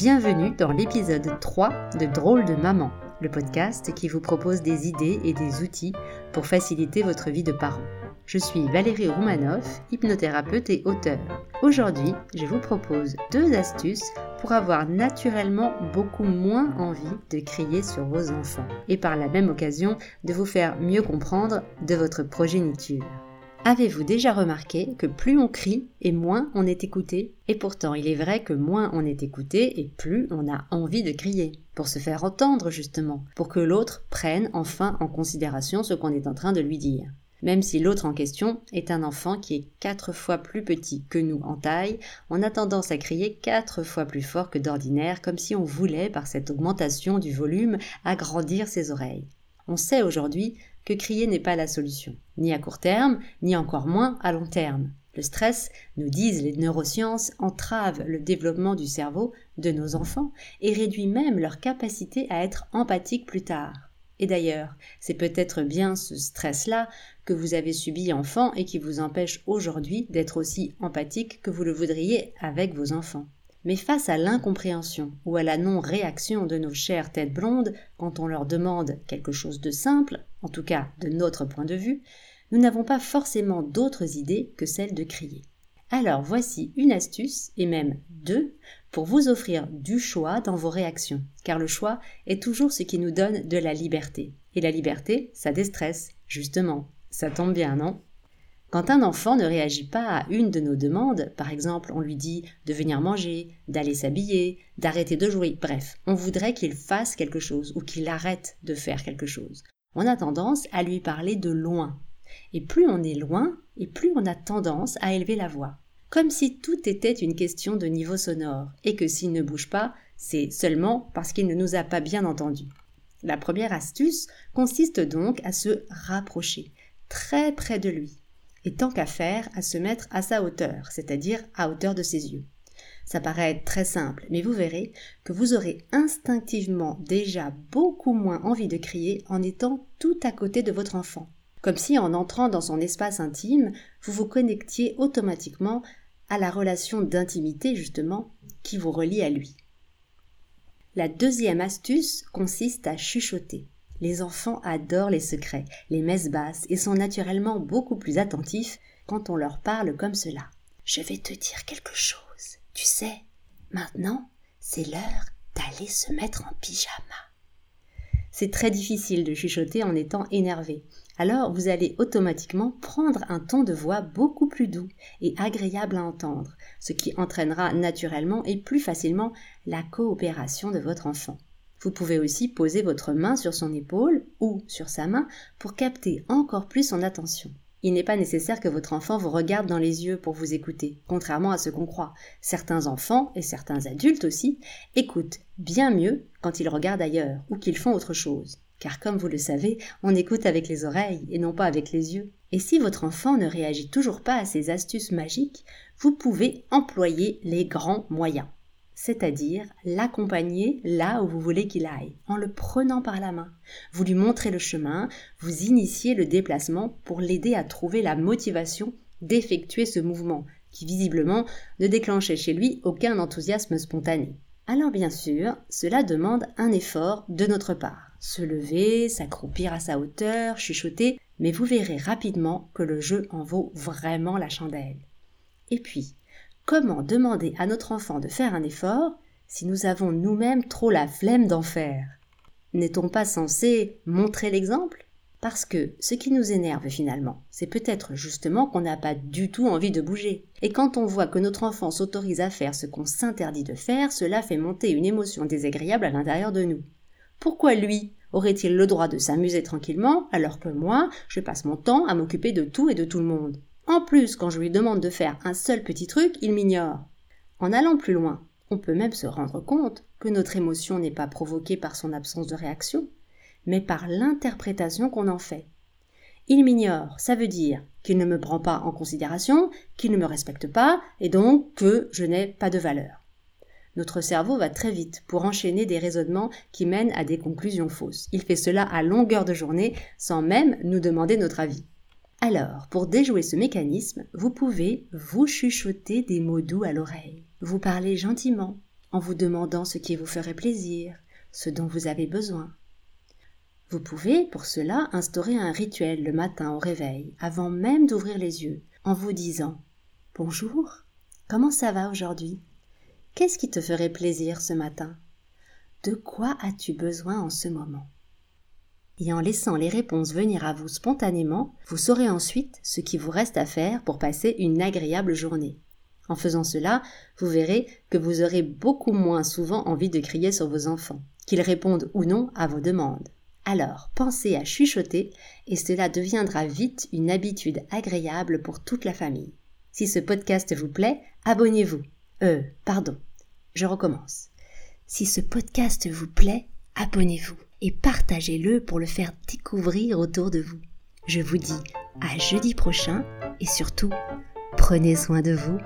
Bienvenue dans l'épisode 3 de Drôle de maman, le podcast qui vous propose des idées et des outils pour faciliter votre vie de parent. Je suis Valérie Roumanoff, hypnothérapeute et auteure. Aujourd'hui, je vous propose deux astuces pour avoir naturellement beaucoup moins envie de crier sur vos enfants et par la même occasion de vous faire mieux comprendre de votre progéniture. Avez-vous déjà remarqué que plus on crie et moins on est écouté? Et pourtant, il est vrai que moins on est écouté et plus on a envie de crier, pour se faire entendre justement, pour que l'autre prenne enfin en considération ce qu'on est en train de lui dire. Même si l'autre en question est un enfant qui est quatre fois plus petit que nous en taille, on a tendance à crier quatre fois plus fort que d'ordinaire, comme si on voulait, par cette augmentation du volume, agrandir ses oreilles. On sait aujourd'hui que crier n'est pas la solution, ni à court terme, ni encore moins à long terme. Le stress, nous disent les neurosciences, entrave le développement du cerveau de nos enfants et réduit même leur capacité à être empathiques plus tard. Et d'ailleurs, c'est peut-être bien ce stress-là que vous avez subi enfant et qui vous empêche aujourd'hui d'être aussi empathique que vous le voudriez avec vos enfants. Mais face à l'incompréhension ou à la non-réaction de nos chères têtes blondes quand on leur demande quelque chose de simple, en tout cas de notre point de vue, nous n'avons pas forcément d'autres idées que celle de crier. Alors voici une astuce, et même deux, pour vous offrir du choix dans vos réactions, car le choix est toujours ce qui nous donne de la liberté. Et la liberté, ça déstresse, justement. Ça tombe bien, non? Quand un enfant ne réagit pas à une de nos demandes, par exemple on lui dit de venir manger, d'aller s'habiller, d'arrêter de jouer, bref, on voudrait qu'il fasse quelque chose ou qu'il arrête de faire quelque chose. On a tendance à lui parler de loin. Et plus on est loin, et plus on a tendance à élever la voix. Comme si tout était une question de niveau sonore, et que s'il ne bouge pas, c'est seulement parce qu'il ne nous a pas bien entendus. La première astuce consiste donc à se rapprocher, très près de lui, et tant qu'à faire, à se mettre à sa hauteur, c'est-à-dire à hauteur de ses yeux. Ça paraît très simple, mais vous verrez que vous aurez instinctivement déjà beaucoup moins envie de crier en étant tout à côté de votre enfant. Comme si en entrant dans son espace intime, vous vous connectiez automatiquement à la relation d'intimité justement qui vous relie à lui. La deuxième astuce consiste à chuchoter. Les enfants adorent les secrets, les messes basses et sont naturellement beaucoup plus attentifs quand on leur parle comme cela. Je vais te dire quelque chose. Tu sais, maintenant, c'est l'heure d'aller se mettre en pyjama. C'est très difficile de chuchoter en étant énervé. Alors vous allez automatiquement prendre un ton de voix beaucoup plus doux et agréable à entendre, ce qui entraînera naturellement et plus facilement la coopération de votre enfant. Vous pouvez aussi poser votre main sur son épaule ou sur sa main pour capter encore plus son attention. Il n'est pas nécessaire que votre enfant vous regarde dans les yeux pour vous écouter, contrairement à ce qu'on croit. Certains enfants, et certains adultes aussi, écoutent bien mieux quand ils regardent ailleurs ou qu'ils font autre chose. Car comme vous le savez, on écoute avec les oreilles et non pas avec les yeux. Et si votre enfant ne réagit toujours pas à ces astuces magiques, vous pouvez employer les grands moyens c'est-à-dire l'accompagner là où vous voulez qu'il aille, en le prenant par la main. Vous lui montrez le chemin, vous initiez le déplacement pour l'aider à trouver la motivation d'effectuer ce mouvement, qui visiblement ne déclenchait chez lui aucun enthousiasme spontané. Alors bien sûr, cela demande un effort de notre part. Se lever, s'accroupir à sa hauteur, chuchoter, mais vous verrez rapidement que le jeu en vaut vraiment la chandelle. Et puis, Comment demander à notre enfant de faire un effort si nous avons nous-mêmes trop la flemme d'en faire? N'est-on pas censé montrer l'exemple? Parce que ce qui nous énerve finalement, c'est peut-être justement qu'on n'a pas du tout envie de bouger. Et quand on voit que notre enfant s'autorise à faire ce qu'on s'interdit de faire, cela fait monter une émotion désagréable à l'intérieur de nous. Pourquoi lui aurait-il le droit de s'amuser tranquillement alors que moi, je passe mon temps à m'occuper de tout et de tout le monde? En plus, quand je lui demande de faire un seul petit truc, il m'ignore. En allant plus loin, on peut même se rendre compte que notre émotion n'est pas provoquée par son absence de réaction, mais par l'interprétation qu'on en fait. Il m'ignore, ça veut dire qu'il ne me prend pas en considération, qu'il ne me respecte pas, et donc que je n'ai pas de valeur. Notre cerveau va très vite pour enchaîner des raisonnements qui mènent à des conclusions fausses. Il fait cela à longueur de journée sans même nous demander notre avis. Alors, pour déjouer ce mécanisme, vous pouvez vous chuchoter des mots doux à l'oreille, vous parler gentiment, en vous demandant ce qui vous ferait plaisir, ce dont vous avez besoin. Vous pouvez, pour cela, instaurer un rituel le matin au réveil, avant même d'ouvrir les yeux, en vous disant Bonjour, comment ça va aujourd'hui? Qu'est-ce qui te ferait plaisir ce matin? De quoi as-tu besoin en ce moment? Et en laissant les réponses venir à vous spontanément, vous saurez ensuite ce qui vous reste à faire pour passer une agréable journée. En faisant cela, vous verrez que vous aurez beaucoup moins souvent envie de crier sur vos enfants, qu'ils répondent ou non à vos demandes. Alors, pensez à chuchoter et cela deviendra vite une habitude agréable pour toute la famille. Si ce podcast vous plaît, abonnez-vous. Euh, pardon, je recommence. Si ce podcast vous plaît, abonnez-vous et partagez-le pour le faire découvrir autour de vous. Je vous dis à jeudi prochain et surtout, prenez soin de vous